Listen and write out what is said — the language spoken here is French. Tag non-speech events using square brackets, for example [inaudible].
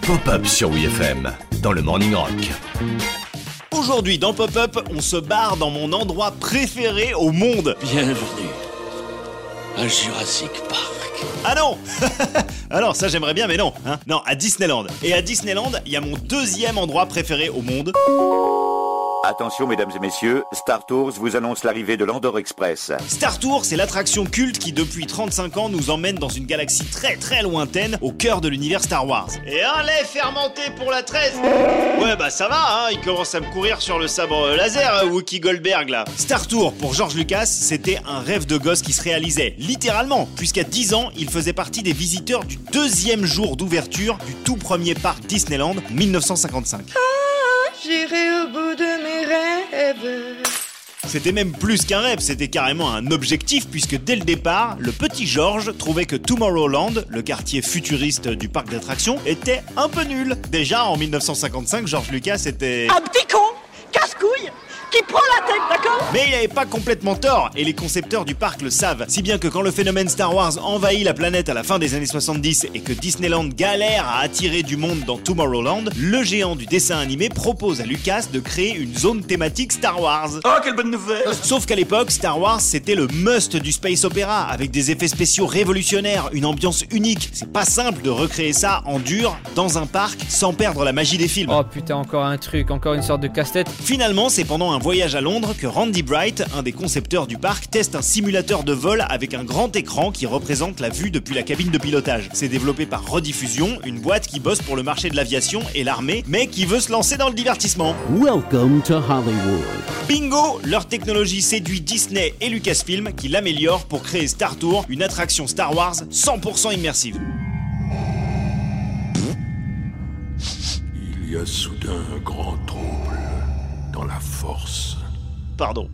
Pop-up sur WFM dans le Morning Rock. Aujourd'hui dans Pop-up, on se barre dans mon endroit préféré au monde. Bienvenue à Jurassic Park. Ah non [laughs] Alors ça j'aimerais bien mais non. Hein non, à Disneyland. Et à Disneyland, il y a mon deuxième endroit préféré au monde. Attention mesdames et messieurs, Star Tours vous annonce l'arrivée de l'Andorre Express. Star Tour, c'est l'attraction culte qui depuis 35 ans nous emmène dans une galaxie très très lointaine au cœur de l'univers Star Wars. Et un lait fermenté pour la 13 Ouais bah ça va, hein, il commence à me courir sur le sabre laser, hein, Wookie Goldberg là. Star Tour, pour George Lucas, c'était un rêve de gosse qui se réalisait, littéralement, puisqu'à 10 ans, il faisait partie des visiteurs du deuxième jour d'ouverture du tout premier parc Disneyland 1955. J'irai au bout de C'était même plus qu'un rêve, c'était carrément un objectif puisque dès le départ, le petit George trouvait que Tomorrowland, le quartier futuriste du parc d'attractions, était un peu nul. Déjà en 1955, George Lucas était... Un petit con, qui prend la tête, d'accord Mais il n'avait pas complètement tort, et les concepteurs du parc le savent. Si bien que quand le phénomène Star Wars envahit la planète à la fin des années 70 et que Disneyland galère à attirer du monde dans Tomorrowland, le géant du dessin animé propose à Lucas de créer une zone thématique Star Wars. Oh, quelle bonne nouvelle Sauf qu'à l'époque, Star Wars c'était le must du space opéra, avec des effets spéciaux révolutionnaires, une ambiance unique. C'est pas simple de recréer ça en dur, dans un parc, sans perdre la magie des films. Oh putain, encore un truc, encore une sorte de casse-tête. Finalement, c'est pendant un voyage à Londres que Randy Bright, un des concepteurs du parc, teste un simulateur de vol avec un grand écran qui représente la vue depuis la cabine de pilotage. C'est développé par Rediffusion, une boîte qui bosse pour le marché de l'aviation et l'armée, mais qui veut se lancer dans le divertissement. Welcome to Hollywood. Bingo Leur technologie séduit Disney et Lucasfilm qui l'améliorent pour créer Star Tour, une attraction Star Wars 100% immersive. Il y a soudain un grand trouble la force. Pardon.